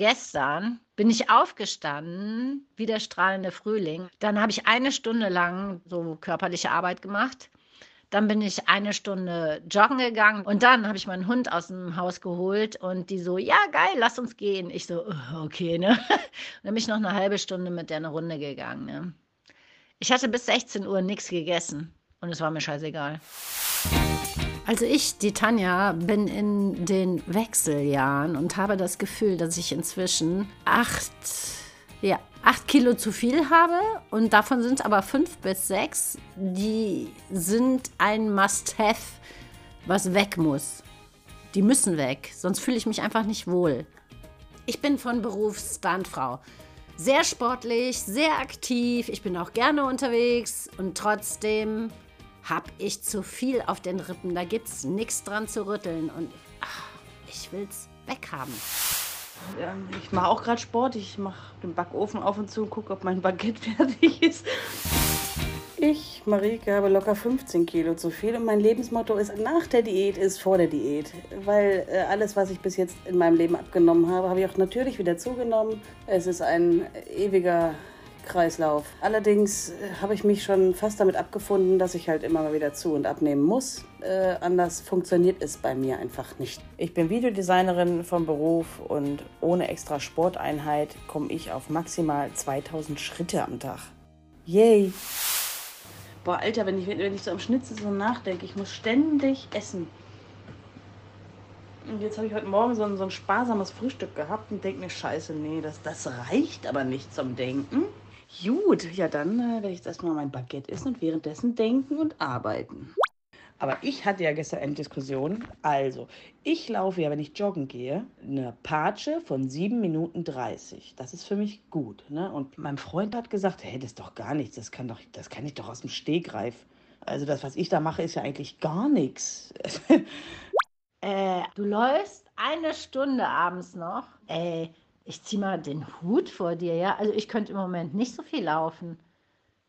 gestern bin ich aufgestanden, wie der strahlende Frühling. Dann habe ich eine Stunde lang so körperliche Arbeit gemacht. Dann bin ich eine Stunde joggen gegangen und dann habe ich meinen Hund aus dem Haus geholt und die so, ja geil, lass uns gehen. Ich so, okay, ne? dann bin ich noch eine halbe Stunde mit der eine Runde gegangen. Ne? Ich hatte bis 16 Uhr nichts gegessen und es war mir scheißegal. Also ich, die Tanja, bin in den Wechseljahren und habe das Gefühl, dass ich inzwischen acht, ja, acht Kilo zu viel habe und davon sind aber fünf bis sechs, die sind ein Must-Have, was weg muss. Die müssen weg, sonst fühle ich mich einfach nicht wohl. Ich bin von Beruf Stuntfrau. Sehr sportlich, sehr aktiv, ich bin auch gerne unterwegs und trotzdem habe ich zu viel auf den Rippen. Da gibt es nichts dran zu rütteln und ach, ich will's weghaben. Ja, ich mache auch gerade Sport. Ich mache den Backofen auf und zu und gucke, ob mein Baguette fertig ist. Ich, Marike, habe locker 15 Kilo zu viel und mein Lebensmotto ist, nach der Diät ist vor der Diät. Weil äh, alles, was ich bis jetzt in meinem Leben abgenommen habe, habe ich auch natürlich wieder zugenommen. Es ist ein ewiger Kreislauf. Allerdings äh, habe ich mich schon fast damit abgefunden, dass ich halt immer mal wieder zu und abnehmen muss. Äh, anders funktioniert es bei mir einfach nicht. Ich bin Videodesignerin vom Beruf und ohne extra Sporteinheit komme ich auf maximal 2000 Schritte am Tag. Yay! Boah, Alter, wenn ich, wenn ich so am Schnitzel so nachdenke, ich muss ständig essen. Und jetzt habe ich heute Morgen so ein, so ein sparsames Frühstück gehabt und denke mir, scheiße, nee, das, das reicht aber nicht zum Denken. Gut, ja dann äh, werde ich jetzt erstmal mein Baguette essen und währenddessen denken und arbeiten. Aber ich hatte ja gestern eine Diskussion. Also, ich laufe ja, wenn ich joggen gehe, eine Patsche von 7 Minuten 30. Das ist für mich gut. Ne? Und mein Freund hat gesagt, hey, das ist doch gar nichts. Das kann, doch, das kann ich doch aus dem Stegreif. Also das, was ich da mache, ist ja eigentlich gar nichts. äh, du läufst eine Stunde abends noch. Ey, ich ziehe mal den Hut vor dir, ja. Also ich könnte im Moment nicht so viel laufen.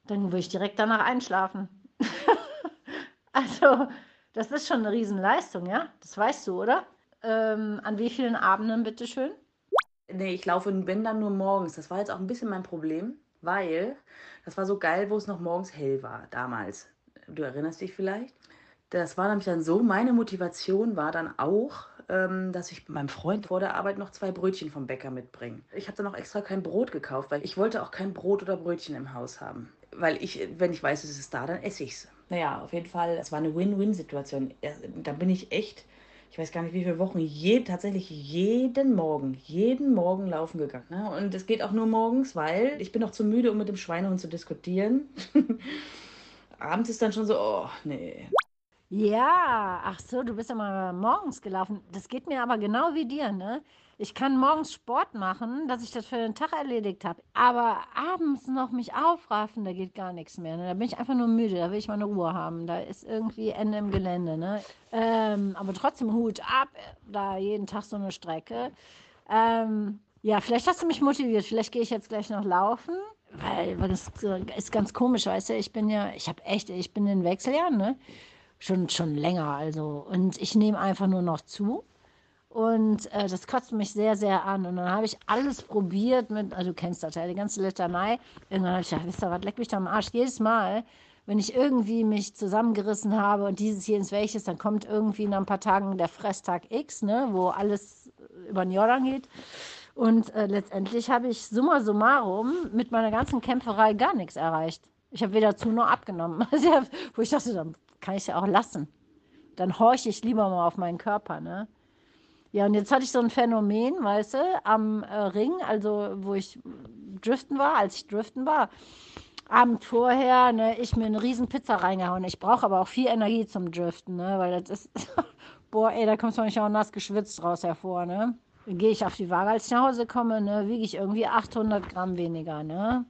Dann würde ich direkt danach einschlafen. also, das ist schon eine Riesenleistung, ja. Das weißt du, oder? Ähm, an wie vielen Abenden, bitteschön? Nee, ich laufe und bin dann nur morgens. Das war jetzt auch ein bisschen mein Problem, weil das war so geil, wo es noch morgens hell war damals. Du erinnerst dich vielleicht? Das war nämlich dann so, meine Motivation war dann auch, dass ich meinem Freund vor der Arbeit noch zwei Brötchen vom Bäcker mitbringe. Ich habe dann auch extra kein Brot gekauft, weil ich wollte auch kein Brot oder Brötchen im Haus haben. Weil ich, wenn ich weiß, es ist da, dann esse ich es. Naja, auf jeden Fall, es war eine Win-Win-Situation. Da bin ich echt, ich weiß gar nicht wie viele Wochen, je, tatsächlich jeden Morgen, jeden Morgen laufen gegangen. Ne? Und es geht auch nur morgens, weil ich bin auch zu müde, um mit dem Schweinehund zu diskutieren. Abends ist dann schon so, oh, nee. Ja, ach so, du bist ja mal morgens gelaufen. Das geht mir aber genau wie dir, ne? Ich kann morgens Sport machen, dass ich das für den Tag erledigt habe. Aber abends noch mich aufraffen, da geht gar nichts mehr. Ne? Da bin ich einfach nur müde, da will ich mal eine Ruhe haben. Da ist irgendwie Ende im Gelände, ne? Ähm, aber trotzdem Hut ab, da jeden Tag so eine Strecke. Ähm, ja, vielleicht hast du mich motiviert. Vielleicht gehe ich jetzt gleich noch laufen. Weil, das ist ganz komisch, weißt du, ich bin ja, ich habe echt, ich bin in Wechseljahren, ne? Schon, schon länger. Also. Und ich nehme einfach nur noch zu. Und äh, das kotzt mich sehr, sehr an. Und dann habe ich alles probiert mit, also du kennst das ja, die ganze Litanei. Irgendwann habe ich gedacht, wisst ihr was, leck mich da am Arsch. Jedes Mal, wenn ich irgendwie mich zusammengerissen habe und dieses, jenes, welches, dann kommt irgendwie nach ein paar Tagen der Fresstag X, ne, wo alles über den Jordan geht. Und äh, letztendlich habe ich summa summarum mit meiner ganzen Kämpferei gar nichts erreicht. Ich habe weder zu noch abgenommen. Also, wo ich dachte, dann kann ich ja auch lassen. Dann horche ich lieber mal auf meinen Körper, ne? Ja, und jetzt hatte ich so ein Phänomen, weißt du, am äh, Ring, also wo ich driften war, als ich driften war. Abend vorher, ne, ich mir eine riesen Pizza reingehauen. Ich brauche aber auch viel Energie zum Driften, ne, weil das ist, boah, ey, da kommst du nicht auch nass geschwitzt raus hervor, ne. Gehe ich auf die Waage, als ich nach Hause komme, ne, wiege ich irgendwie 800 Gramm weniger, ne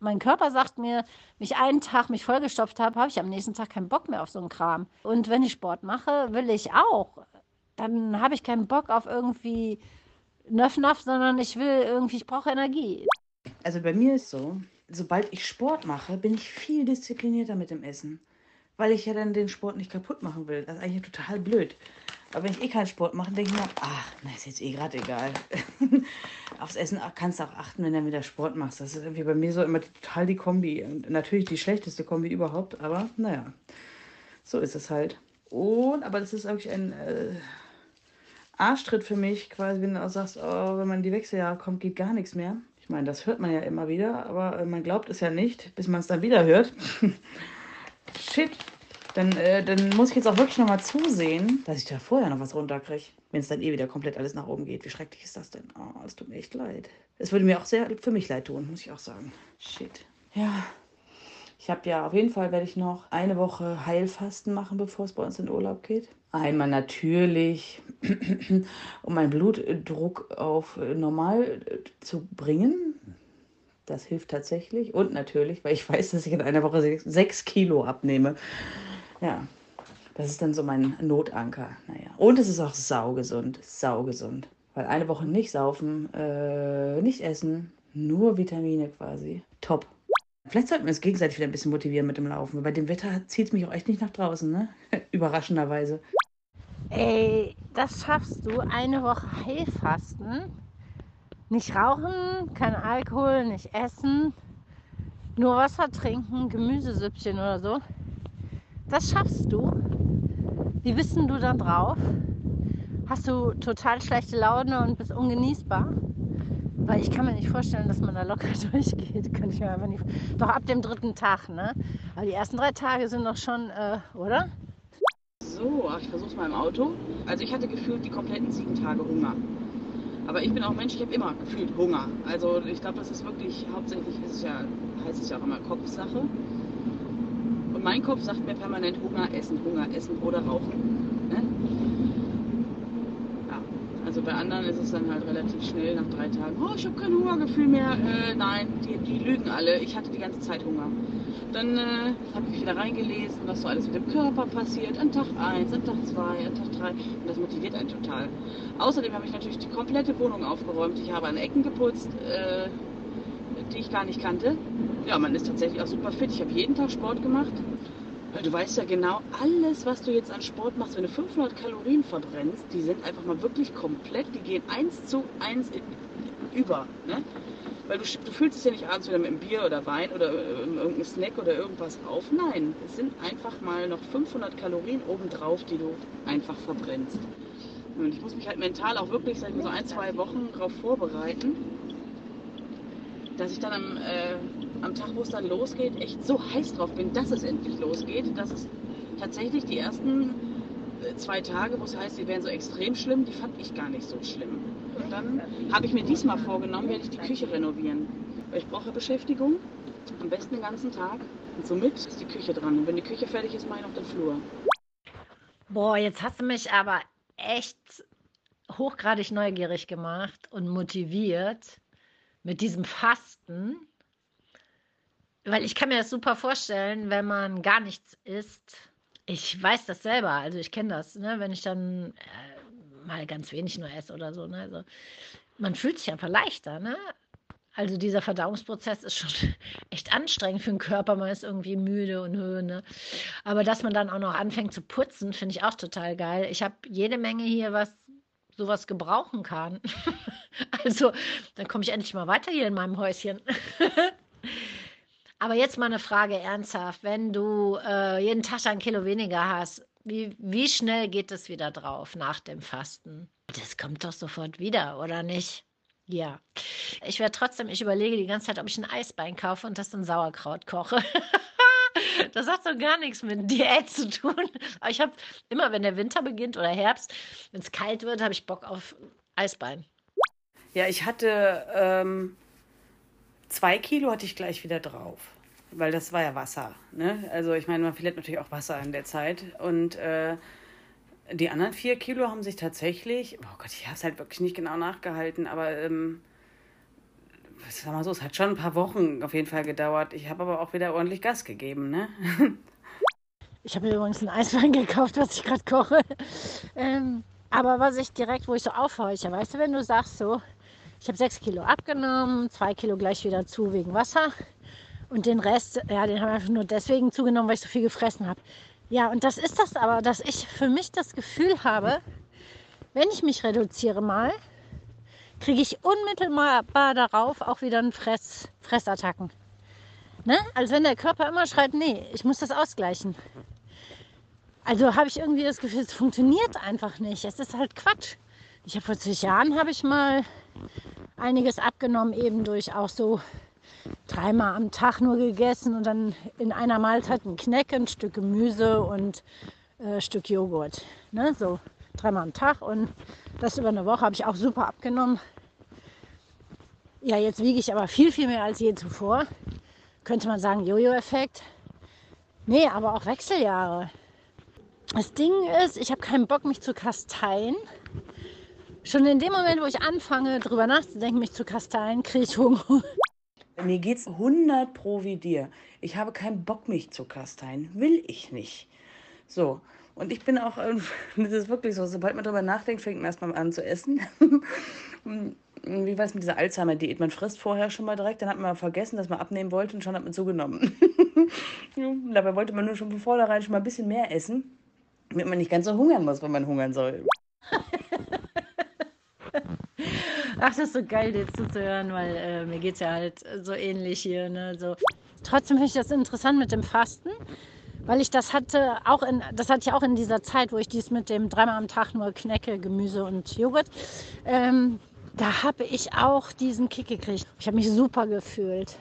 mein Körper sagt mir, wenn ich einen Tag mich vollgestopft habe, habe ich am nächsten Tag keinen Bock mehr auf so einen Kram. Und wenn ich Sport mache, will ich auch. Dann habe ich keinen Bock auf irgendwie Nöff-Naff, sondern ich will irgendwie, ich brauche Energie. Also bei mir ist so, sobald ich Sport mache, bin ich viel disziplinierter mit dem Essen. weil ich ja dann den Sport nicht kaputt machen will. Das ist eigentlich total blöd. Aber wenn ich eh keinen Sport mache, denke ich mir, ach, na, ist jetzt eh gerade egal. Aufs Essen kannst du auch achten, wenn du wieder Sport machst. Das ist irgendwie bei mir so immer total die Kombi. Und natürlich die schlechteste Kombi überhaupt, aber naja, so ist es halt. Und, aber das ist wirklich ein äh, Arschtritt für mich, quasi, wenn du auch sagst, oh, wenn man in die Wechseljahre kommt, geht gar nichts mehr. Ich meine, das hört man ja immer wieder, aber äh, man glaubt es ja nicht, bis man es dann wieder hört. Shit, dann, äh, dann muss ich jetzt auch wirklich nochmal zusehen, dass ich da vorher noch was runterkriege. Wenn es dann eh wieder komplett alles nach oben geht. Wie schrecklich ist das denn? Oh, es tut mir echt leid. Es würde mir auch sehr für mich leid tun, muss ich auch sagen. Shit. Ja. Ich habe ja auf jeden Fall werde ich noch eine Woche Heilfasten machen, bevor es bei uns in Urlaub geht. Einmal natürlich, um meinen Blutdruck auf normal zu bringen. Das hilft tatsächlich. Und natürlich, weil ich weiß, dass ich in einer Woche sechs, sechs Kilo abnehme. Ja, das ist dann so mein Notanker. Naja. Und es ist auch saugesund, saugesund. Weil eine Woche nicht saufen, äh, nicht essen, nur Vitamine quasi. Top. Vielleicht sollten wir uns gegenseitig wieder ein bisschen motivieren mit dem Laufen. Bei dem Wetter zieht es mich auch echt nicht nach draußen, ne? Überraschenderweise. Ey, das schaffst du, eine Woche Heilfasten. Nicht rauchen, kein Alkohol, nicht essen, nur Wasser trinken, Gemüsesüppchen oder so. Das schaffst du. Wie bist denn du da drauf? Hast du total schlechte Laune und bist ungenießbar? Weil ich kann mir nicht vorstellen, dass man da locker durchgeht. Könnte ich mir einfach nicht. Doch ab dem dritten Tag, ne? Aber die ersten drei Tage sind doch schon, äh, oder? So, ich versuch's mal im Auto. Also ich hatte gefühlt die kompletten sieben Tage Hunger. Aber ich bin auch Mensch, ich habe immer gefühlt Hunger. Also ich glaube, das ist wirklich hauptsächlich ist ja, heißt es ja auch immer Kopfsache mein Kopf sagt mir permanent Hunger, Essen, Hunger, Essen oder Rauchen. Ne? Ja, also bei anderen ist es dann halt relativ schnell nach drei Tagen, oh, ich habe kein Hungergefühl mehr. Äh, nein, die, die, lügen alle. Ich hatte die ganze Zeit Hunger. Dann äh, habe ich wieder reingelesen, was so alles mit dem Körper passiert. An Tag 1, an Tag 2, an Tag 3. Und das motiviert einen total. Außerdem habe ich natürlich die komplette Wohnung aufgeräumt. Ich habe an Ecken geputzt. Äh, die ich gar nicht kannte. Ja, man ist tatsächlich auch super fit. Ich habe jeden Tag Sport gemacht. Du weißt ja genau, alles, was du jetzt an Sport machst, wenn du 500 Kalorien verbrennst, die sind einfach mal wirklich komplett, die gehen eins zu eins in, über. Ne? Weil du, du fühlst es ja nicht abends wieder mit einem Bier oder Wein oder äh, irgendeinem Snack oder irgendwas auf. Nein, es sind einfach mal noch 500 Kalorien obendrauf, die du einfach verbrennst. Und ich muss mich halt mental auch wirklich, sag ich mal, so ein, zwei Wochen darauf vorbereiten dass ich dann am, äh, am Tag, wo es dann losgeht, echt so heiß drauf bin, dass es endlich losgeht, dass es tatsächlich die ersten äh, zwei Tage, wo es heißt, die wären so extrem schlimm, die fand ich gar nicht so schlimm. Und dann habe ich mir diesmal vorgenommen, werde ich die Küche renovieren. Weil ich brauche Beschäftigung, am besten den ganzen Tag. Und somit ist die Küche dran. Und wenn die Küche fertig ist, mache ich noch den Flur. Boah, jetzt hast du mich aber echt hochgradig neugierig gemacht und motiviert mit diesem Fasten, weil ich kann mir das super vorstellen, wenn man gar nichts isst. Ich weiß das selber, also ich kenne das, ne? wenn ich dann äh, mal ganz wenig nur esse oder so. Ne? Also, man fühlt sich einfach leichter. Ne? Also dieser Verdauungsprozess ist schon echt anstrengend für den Körper. Man ist irgendwie müde und Höhe. Ne? Aber dass man dann auch noch anfängt zu putzen, finde ich auch total geil. Ich habe jede Menge hier was sowas gebrauchen kann. also, dann komme ich endlich mal weiter hier in meinem Häuschen. Aber jetzt mal eine Frage ernsthaft. Wenn du äh, jeden Tag ein Kilo weniger hast, wie, wie schnell geht es wieder drauf nach dem Fasten? Das kommt doch sofort wieder, oder nicht? Ja. Ich werde trotzdem, ich überlege die ganze Zeit, ob ich ein Eisbein kaufe und das dann Sauerkraut koche. Das hat so gar nichts mit Diät zu tun. Aber ich habe immer, wenn der Winter beginnt oder Herbst, wenn es kalt wird, habe ich Bock auf Eisbein. Ja, ich hatte ähm, zwei Kilo hatte ich gleich wieder drauf. Weil das war ja Wasser. Ne? Also ich meine, man verliert natürlich auch Wasser in der Zeit. Und äh, die anderen vier Kilo haben sich tatsächlich, oh Gott, ich habe es halt wirklich nicht genau nachgehalten, aber ähm, sag mal so, es hat schon ein paar Wochen auf jeden Fall gedauert. Ich habe aber auch wieder ordentlich Gas gegeben, ne? Ich habe übrigens ein Eiswein gekauft, was ich gerade koche. Ähm, aber was ich direkt, wo ich so aufhorche, weißt du, wenn du sagst so, ich habe sechs Kilo abgenommen, zwei Kilo gleich wieder zu wegen Wasser Und den Rest, ja, den habe ich einfach nur deswegen zugenommen, weil ich so viel gefressen habe. Ja, und das ist das aber, dass ich für mich das Gefühl habe, wenn ich mich reduziere mal, kriege ich unmittelbar darauf auch wieder einen Fress, Fressattacken. Ne? Als wenn der Körper immer schreit, nee, ich muss das ausgleichen. Also habe ich irgendwie das Gefühl, es funktioniert einfach nicht. Es ist halt Quatsch. Ich habe vor zig Jahren habe ich mal einiges abgenommen, eben durch auch so dreimal am Tag nur gegessen und dann in einer Mahlzeit ein Kneck, ein Stück Gemüse und äh, Stück Joghurt. Ne? So dreimal am Tag und das über eine Woche habe ich auch super abgenommen. Ja, jetzt wiege ich aber viel, viel mehr als je zuvor. Könnte man sagen, Jojo-Effekt. Nee, aber auch Wechseljahre. Das Ding ist, ich habe keinen Bock, mich zu kasteien. Schon in dem Moment, wo ich anfange, darüber nachzudenken, mich zu kasteien, kriege ich Hunger. Mir geht's 100 pro wie dir. Ich habe keinen Bock, mich zu kasteien. Will ich nicht. So. Und ich bin auch, das ist wirklich so, sobald man darüber nachdenkt, fängt man erstmal an zu essen. wie war es mit dieser Alzheimer-Diät? Man frisst vorher schon mal direkt, dann hat man vergessen, dass man abnehmen wollte und schon hat man zugenommen. Dabei wollte man nur schon von vornherein schon mal ein bisschen mehr essen, damit man nicht ganz so hungern muss, wenn man hungern soll. Ach, das ist so geil, dir zuzuhören, weil äh, mir geht es ja halt so ähnlich hier. Ne? So. Trotzdem finde ich das interessant mit dem Fasten, weil ich das hatte auch in, das hatte ich auch in dieser Zeit, wo ich dies mit dem dreimal am Tag nur Knecke, Gemüse und Joghurt. Ähm, da habe ich auch diesen Kick gekriegt. Ich habe mich super gefühlt.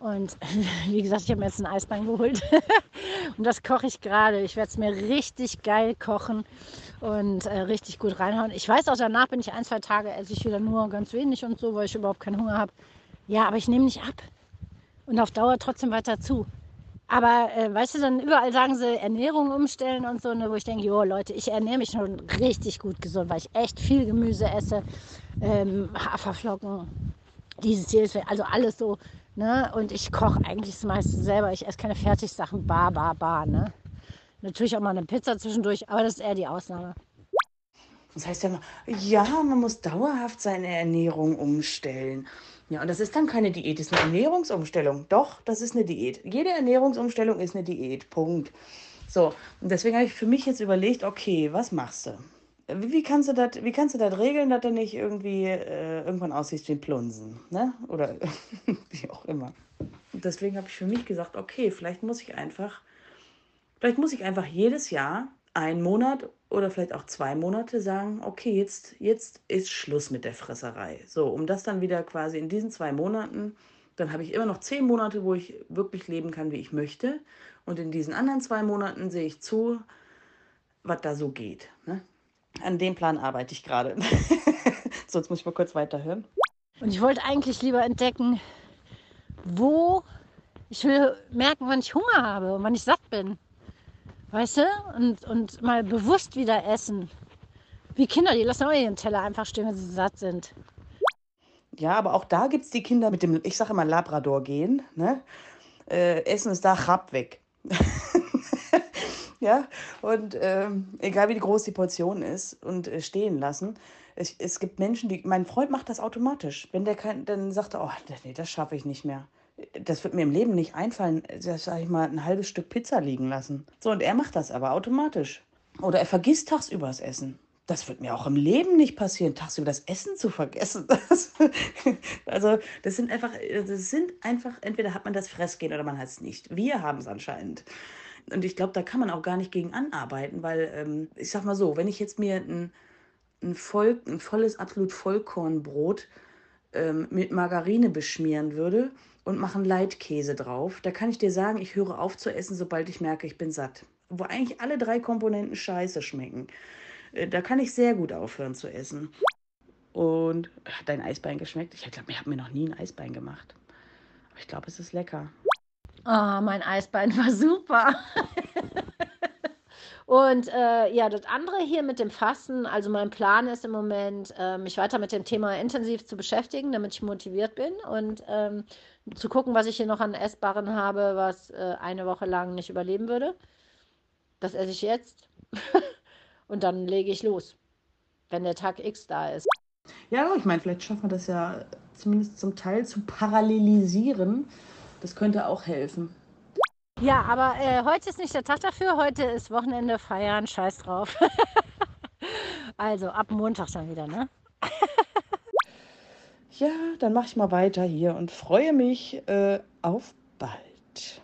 Und wie gesagt, ich habe mir jetzt ein Eisbein geholt. und das koche ich gerade. Ich werde es mir richtig geil kochen und äh, richtig gut reinhauen. Ich weiß auch, danach bin ich ein, zwei Tage, esse ich wieder nur ganz wenig und so, weil ich überhaupt keinen Hunger habe. Ja, aber ich nehme nicht ab. Und auf Dauer trotzdem weiter zu. Aber äh, weißt du, dann überall sagen sie Ernährung umstellen und so, ne, wo ich denke, jo Leute, ich ernähre mich schon richtig gut gesund, weil ich echt viel Gemüse esse, ähm, Haferflocken, dieses, jedes, also alles so. Ne? Und ich koche eigentlich das meiste selber. Ich esse keine Fertigsachen, bar, bar, bar. Ne? Natürlich auch mal eine Pizza zwischendurch, aber das ist eher die Ausnahme. Das heißt ja immer, ja, man muss dauerhaft seine Ernährung umstellen. Ja, und das ist dann keine Diät, das ist eine Ernährungsumstellung. Doch, das ist eine Diät. Jede Ernährungsumstellung ist eine Diät. Punkt. So, und deswegen habe ich für mich jetzt überlegt, okay, was machst du? Wie, kannst du das, wie kannst du das regeln, dass du nicht irgendwie äh, irgendwann aussiehst wie ein Plunsen, ne? Oder wie auch immer. Und deswegen habe ich für mich gesagt, okay, vielleicht muss ich einfach, vielleicht muss ich einfach jedes Jahr einen Monat oder vielleicht auch zwei Monate sagen, okay, jetzt, jetzt ist Schluss mit der Fresserei. So, um das dann wieder quasi in diesen zwei Monaten, dann habe ich immer noch zehn Monate, wo ich wirklich leben kann, wie ich möchte. Und in diesen anderen zwei Monaten sehe ich zu, was da so geht. Ne? An dem Plan arbeite ich gerade. so, jetzt muss ich mal kurz weiterhören. Und ich wollte eigentlich lieber entdecken, wo ich will merken, wann ich Hunger habe und wann ich satt bin. Weißt du? Und, und mal bewusst wieder essen. Wie Kinder, die lassen auch ihren Teller einfach stehen, wenn sie satt sind. Ja, aber auch da gibt es die Kinder mit dem, ich sage immer Labrador gehen. Ne? Äh, Essen ist da, Chab weg. ja, und ähm, egal wie groß die Portion ist und äh, stehen lassen. Es, es gibt Menschen, die, mein Freund macht das automatisch. Wenn der kein, dann sagt er, oh, nee, das schaffe ich nicht mehr das wird mir im Leben nicht einfallen, das sag ich mal, ein halbes Stück Pizza liegen lassen. So, und er macht das aber automatisch. Oder er vergisst tagsüber das Essen. Das wird mir auch im Leben nicht passieren, tagsüber das Essen zu vergessen. Das, also, das sind einfach, das sind einfach, entweder hat man das Fressgehen oder man hat es nicht. Wir haben es anscheinend. Und ich glaube, da kann man auch gar nicht gegen anarbeiten, weil, ähm, ich sag mal so, wenn ich jetzt mir ein, ein, voll, ein volles, absolut Vollkornbrot ähm, mit Margarine beschmieren würde, und machen Leitkäse drauf. Da kann ich dir sagen, ich höre auf zu essen, sobald ich merke, ich bin satt. Wo eigentlich alle drei Komponenten scheiße schmecken. Äh, da kann ich sehr gut aufhören zu essen. Und hat dein Eisbein geschmeckt? Ich glaube, ich habe mir noch nie ein Eisbein gemacht. Aber ich glaube, es ist lecker. Oh, mein Eisbein war super. Und äh, ja, das andere hier mit dem Fasten, also mein Plan ist im Moment, äh, mich weiter mit dem Thema intensiv zu beschäftigen, damit ich motiviert bin und ähm, zu gucken, was ich hier noch an Essbaren habe, was äh, eine Woche lang nicht überleben würde. Das esse ich jetzt. und dann lege ich los, wenn der Tag X da ist. Ja, ich meine, vielleicht schaffen wir das ja zumindest zum Teil zu parallelisieren Das könnte auch helfen. Ja, aber äh, heute ist nicht der Tag dafür. Heute ist Wochenende, feiern, scheiß drauf. also ab Montag dann wieder, ne? Ja, dann mache ich mal weiter hier und freue mich äh, auf bald.